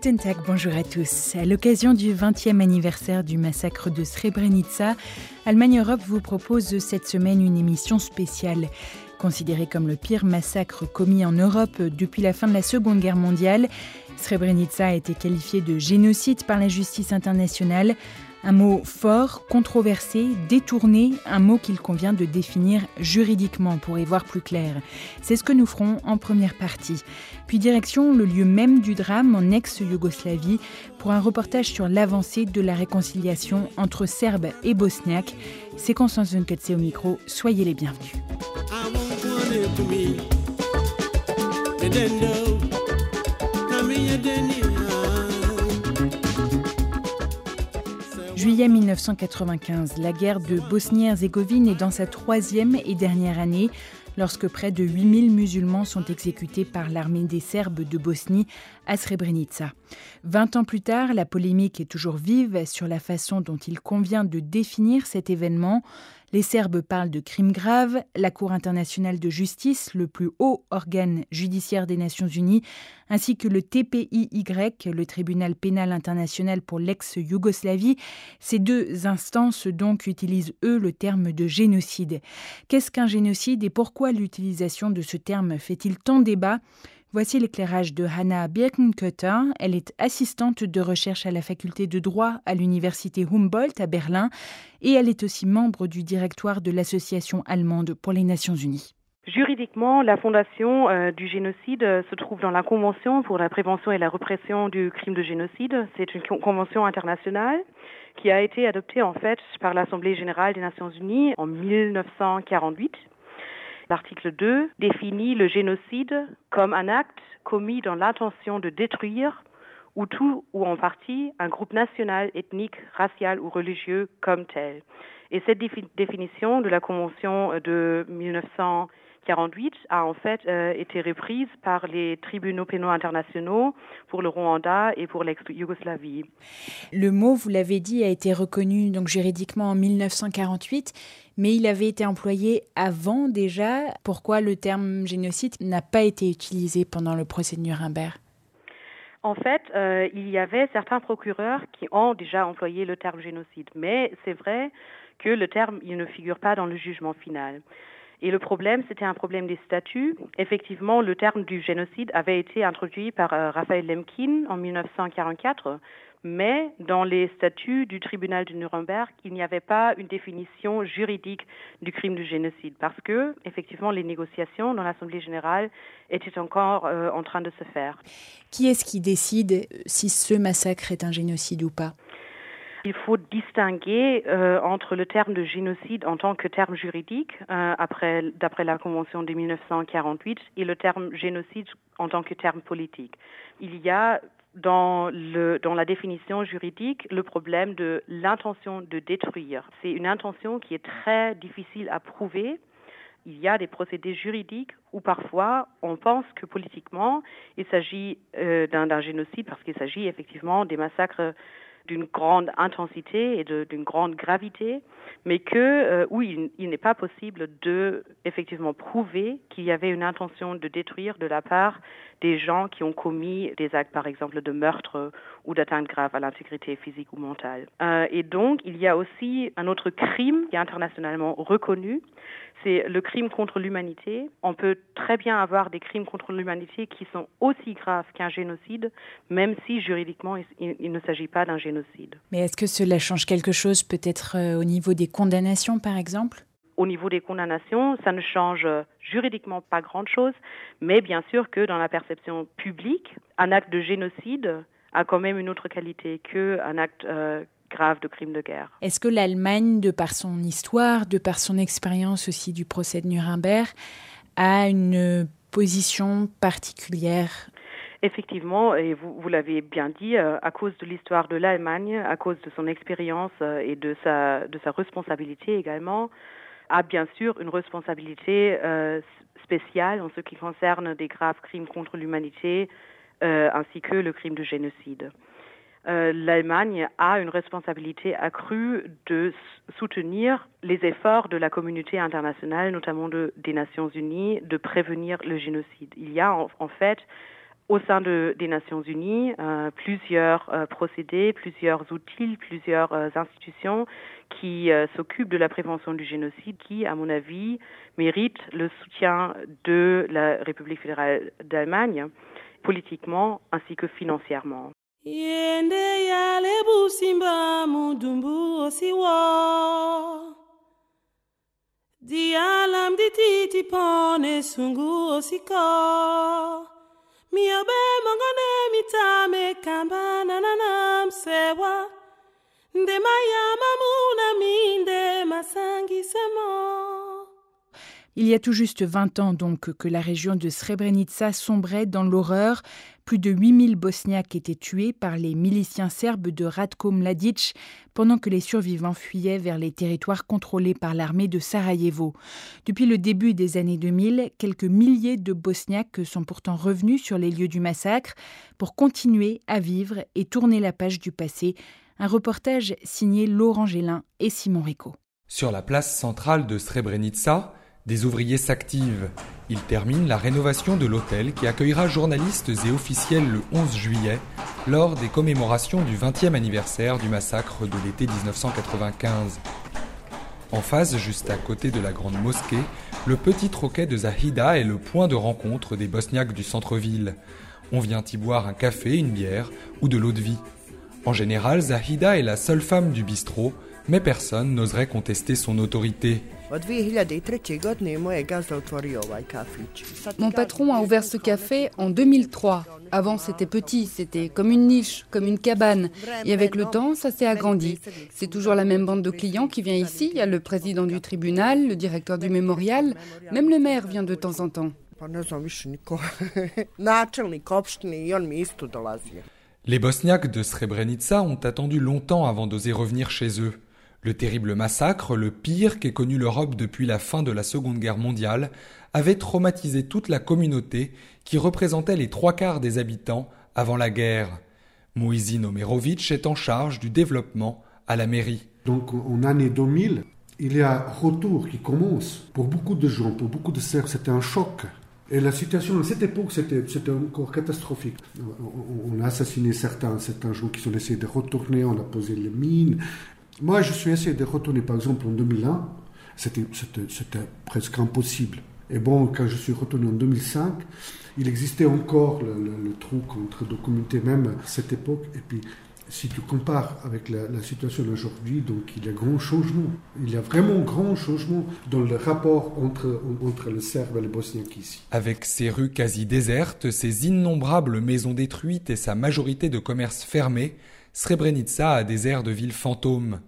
Guten Tag, bonjour à tous. À l'occasion du 20e anniversaire du massacre de Srebrenica, Allemagne Europe vous propose cette semaine une émission spéciale. Considéré comme le pire massacre commis en Europe depuis la fin de la Seconde Guerre mondiale, Srebrenica a été qualifié de génocide par la justice internationale. Un mot fort, controversé, détourné, un mot qu'il convient de définir juridiquement pour y voir plus clair. C'est ce que nous ferons en première partie. Puis direction le lieu même du drame en ex-Yougoslavie pour un reportage sur l'avancée de la réconciliation entre Serbes et Bosniaques. C'est Constance Zunketse au micro, soyez les bienvenus. Juillet 1995, la guerre de Bosnie-Herzégovine est dans sa troisième et dernière année lorsque près de 8000 musulmans sont exécutés par l'armée des Serbes de Bosnie à Srebrenica. Vingt ans plus tard, la polémique est toujours vive sur la façon dont il convient de définir cet événement. Les Serbes parlent de crimes graves. La Cour internationale de justice, le plus haut organe judiciaire des Nations unies, ainsi que le TPIY, le tribunal pénal international pour l'ex-Yougoslavie, ces deux instances donc utilisent eux le terme de génocide. Qu'est-ce qu'un génocide et pourquoi l'utilisation de ce terme fait-il tant débat? Voici l'éclairage de Hannah Birkenkötter. Elle est assistante de recherche à la faculté de droit à l'université Humboldt à Berlin et elle est aussi membre du directoire de l'association allemande pour les Nations Unies. Juridiquement, la fondation euh, du génocide euh, se trouve dans la Convention pour la prévention et la répression du crime de génocide. C'est une convention internationale qui a été adoptée en fait par l'Assemblée générale des Nations unies en 1948 L'article 2 définit le génocide comme un acte commis dans l'intention de détruire ou tout ou en partie un groupe national, ethnique, racial ou religieux comme tel. Et cette définition de la Convention de 1948 48 a en fait euh, été reprise par les tribunaux pénaux internationaux pour le Rwanda et pour l'ex-Yougoslavie. Le mot, vous l'avez dit, a été reconnu donc juridiquement en 1948, mais il avait été employé avant déjà. Pourquoi le terme génocide n'a pas été utilisé pendant le procès de Nuremberg en fait, euh, il y avait certains procureurs qui ont déjà employé le terme génocide, mais c'est vrai que le terme il ne figure pas dans le jugement final. Et le problème, c'était un problème des statuts. Effectivement, le terme du génocide avait été introduit par euh, Raphaël Lemkin en 1944, mais dans les statuts du tribunal de Nuremberg, il n'y avait pas une définition juridique du crime du génocide parce que, effectivement, les négociations dans l'Assemblée générale étaient encore euh, en train de se faire. Qui est-ce qui décide si ce massacre est un génocide ou pas? Il faut distinguer euh, entre le terme de génocide en tant que terme juridique, euh, d'après la Convention de 1948, et le terme génocide en tant que terme politique. Il y a dans la définition juridique le problème de l'intention de détruire. C'est une intention qui est très difficile à prouver. Il y a des procédés juridiques où parfois on pense que politiquement il s'agit euh, d'un génocide parce qu'il s'agit effectivement des massacres d'une grande intensité et d'une grande gravité, mais que euh, oui, il, n'est pas possible de effectivement prouver qu'il y avait une intention de détruire de la part des gens qui ont commis des actes, par exemple, de meurtre ou d'atteinte grave à l'intégrité physique ou mentale. Euh, et donc, il y a aussi un autre crime qui est internationalement reconnu, c'est le crime contre l'humanité. On peut très bien avoir des crimes contre l'humanité qui sont aussi graves qu'un génocide, même si juridiquement il, ne s'agit pas d'un génocide. Mais est-ce que cela change quelque chose peut-être euh, au niveau des condamnations, par exemple? Au niveau des condamnations, ça ne change juridiquement pas grand-chose, mais bien sûr que dans la perception publique, un acte de génocide a quand même une autre qualité qu'un acte euh, grave de crimes de guerre. Est-ce que l'Allemagne, de par son histoire, de par son expérience aussi du procès de Nuremberg, a une position particulière? Effectivement, et vous, vous l'avez bien dit, euh, à cause de l'histoire de l'Allemagne, à cause de son expérience euh, et de sa, de sa responsabilité également, a bien sûr une responsabilité spéciale en ce qui concerne des graves crimes contre l'humanité ainsi que le crime de génocide. Euh, l'Allemagne a une responsabilité accrue de soutenir les efforts de la communauté internationale, notamment des Nations Unies, de prévenir le génocide. Il y a en, fait au sein des Nations Unies euh, plusieurs euh, procédés, plusieurs outils, plusieurs institutions qui s'occupent de la prévention du génocide qui, à mon avis, méritent le soutien de la République fédérale d'Allemagne politiquement ainsi que financièrement. Il y a tout juste 20 ans donc que la région de Srebrenica sombrait dans l'horreur. Plus de 8000 Bosniaques étaient tués par les miliciens serbes de Ratko Mladic pendant que les survivants fuyaient vers les territoires contrôlés par l'armée de Sarajevo. Depuis le début des années 2000, quelques milliers de Bosniaques sont pourtant revenus sur les lieux du massacre pour continuer à vivre et tourner la page du passé. Un reportage signé Laurent Gélin et Simon Rico. Sur la place centrale de Srebrenica, des ouvriers s'activent. Ils terminent la rénovation de l'hôtel qui accueillera journalistes et officiels le 11 juillet lors des commémorations du 20e anniversaire du massacre de l'été 1995. En face, juste à côté de la grande mosquée, le petit troquet de Zahida est le point de rencontre des Bosniaques du centre-ville. On vient y boire un café, une bière ou de l'eau de vie. En général, Zahida est la seule femme du bistrot, mais personne n'oserait contester son autorité. Mon patron a ouvert ce café en 2003. Avant, c'était petit, c'était comme une niche, comme une cabane. Et avec le temps, ça s'est agrandi. C'est toujours la même bande de clients qui vient ici. Il y a le président du tribunal, le directeur du mémorial, même le maire vient de temps en temps. Les Bosniaques de Srebrenica ont attendu longtemps avant d'oser revenir chez eux. Le terrible massacre, le pire qu'ait connu l'Europe depuis la fin de la Seconde Guerre mondiale, avait traumatisé toute la communauté qui représentait les trois quarts des habitants avant la guerre. Moïse Omerovic est en charge du développement à la mairie. Donc en année 2000, il y a un retour qui commence. Pour beaucoup de gens, pour beaucoup de Serbes, c'était un choc. Et la situation à cette époque, c'était, encore catastrophique. On, a assassiné certains, certains gens qui ont essayé de retourner, on a posé les mines, moi, je suis essayé de retourner, par exemple, en 2001. C'était presque impossible. Et bon, quand je suis retourné en 2005, il existait encore le, le, trou entre deux communautés, même à cette époque. Et puis, si tu compares avec la, la situation d'aujourd'hui, donc il y a grand changement. Il y a vraiment grand changement dans le rapport entre, entre le Serbe et le Bosniaque ici. Avec ses rues quasi désertes, ses innombrables maisons détruites et sa majorité de commerces fermés, Srebrenica a des airs de ville fantôme.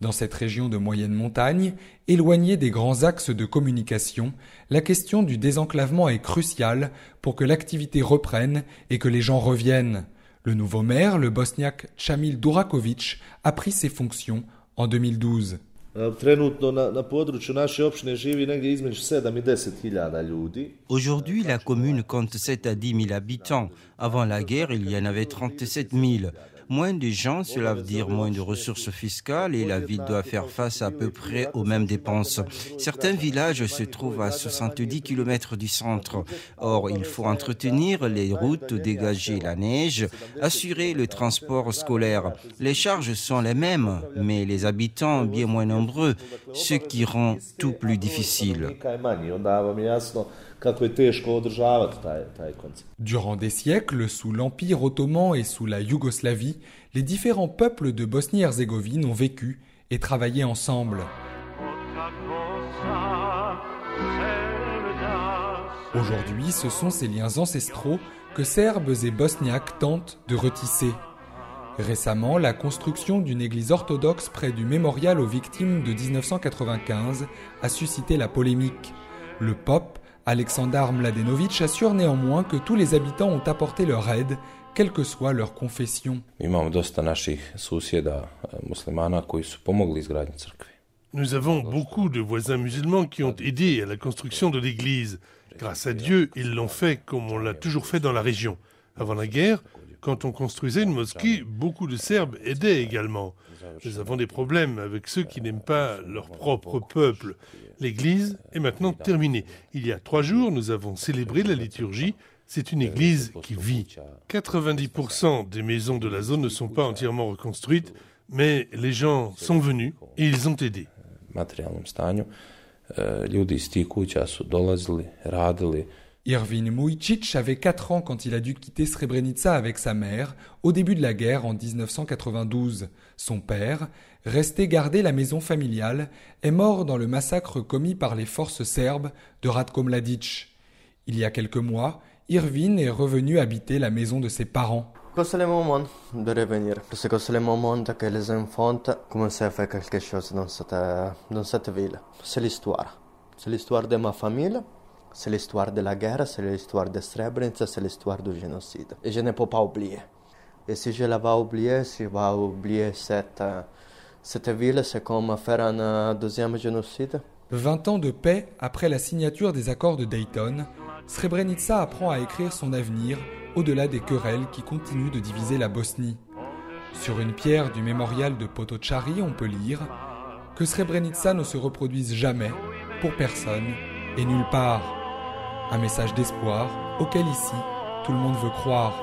Dans cette région de moyenne montagne, éloignée des grands axes de communication, la question du désenclavement est cruciale pour que l'activité reprenne et que les gens reviennent. Le nouveau maire, le bosniaque Chamil Durakovic, a pris ses fonctions en 2012. Aujourd'hui, la commune compte 7 à 10 000 habitants. Avant la guerre, il y en avait 37 000. Moins de gens, cela veut dire moins de ressources fiscales et la ville doit faire face à peu près aux mêmes dépenses. Certains villages se trouvent à 70 km du centre. Or, il faut entretenir les routes, dégager la neige, assurer le transport scolaire. Les charges sont les mêmes, mais les habitants bien moins nombreux, ce qui rend tout plus difficile. Durant des siècles, sous l'Empire ottoman et sous la Yougoslavie, les différents peuples de Bosnie-Herzégovine ont vécu et travaillé ensemble. Aujourd'hui, ce sont ces liens ancestraux que Serbes et Bosniaques tentent de retisser. Récemment, la construction d'une église orthodoxe près du mémorial aux victimes de 1995 a suscité la polémique. Le pape Aleksandar Mladenovic assure néanmoins que tous les habitants ont apporté leur aide, quelle que soit leur confession. Nous avons beaucoup de voisins musulmans qui ont aidé à la construction de l'église. Grâce à Dieu, ils l'ont fait comme on l'a toujours fait dans la région. Avant la guerre, quand on construisait une mosquée, beaucoup de Serbes aidaient également. Nous avons des problèmes avec ceux qui n'aiment pas leur propre peuple. L'église est maintenant terminée. Il y a trois jours, nous avons célébré la liturgie. C'est une église qui vit. 90% des maisons de la zone ne sont pas entièrement reconstruites, mais les gens sont venus et ils ont aidé. Irvin Mujcic avait 4 ans quand il a dû quitter Srebrenica avec sa mère au début de la guerre en 1992. Son père, resté garder la maison familiale, est mort dans le massacre commis par les forces serbes de Ratko Mladic. Il y a quelques mois, Irvin est revenu habiter la maison de ses parents. C'est le moment de revenir, c'est le moment que les enfants commencent à faire quelque chose dans cette, dans cette ville. C'est l'histoire. C'est l'histoire de ma famille, c'est l'histoire de la guerre, c'est l'histoire de Srebrenica, c'est l'histoire du génocide. Et je ne peux pas oublier. Et si je la vais oublier, si je vais oublier cette, cette ville, c'est comme faire un deuxième génocide. 20 ans de paix après la signature des accords de Dayton, Srebrenica apprend à écrire son avenir au-delà des querelles qui continuent de diviser la Bosnie. Sur une pierre du mémorial de Potocari, on peut lire que Srebrenica ne se reproduise jamais, pour personne et nulle part. Un message d'espoir auquel ici tout le monde veut croire.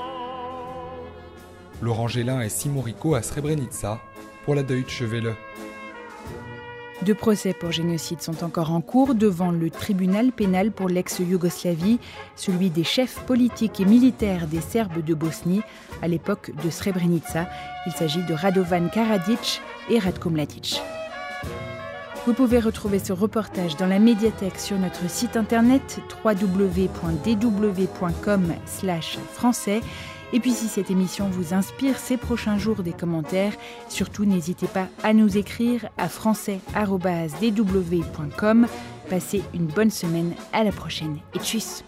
Laurent Gélin et Simon Rico à Srebrenica pour la Deutsche Welle. Deux procès pour génocide sont encore en cours devant le tribunal pénal pour l'ex-Yougoslavie, celui des chefs politiques et militaires des Serbes de Bosnie à l'époque de Srebrenica. Il s'agit de Radovan Karadzic et Mladic. Vous pouvez retrouver ce reportage dans la médiathèque sur notre site internet www.dw.com/français. Et puis si cette émission vous inspire ces prochains jours des commentaires, surtout n'hésitez pas à nous écrire à français@dw.com. Passez une bonne semaine, à la prochaine et tchuss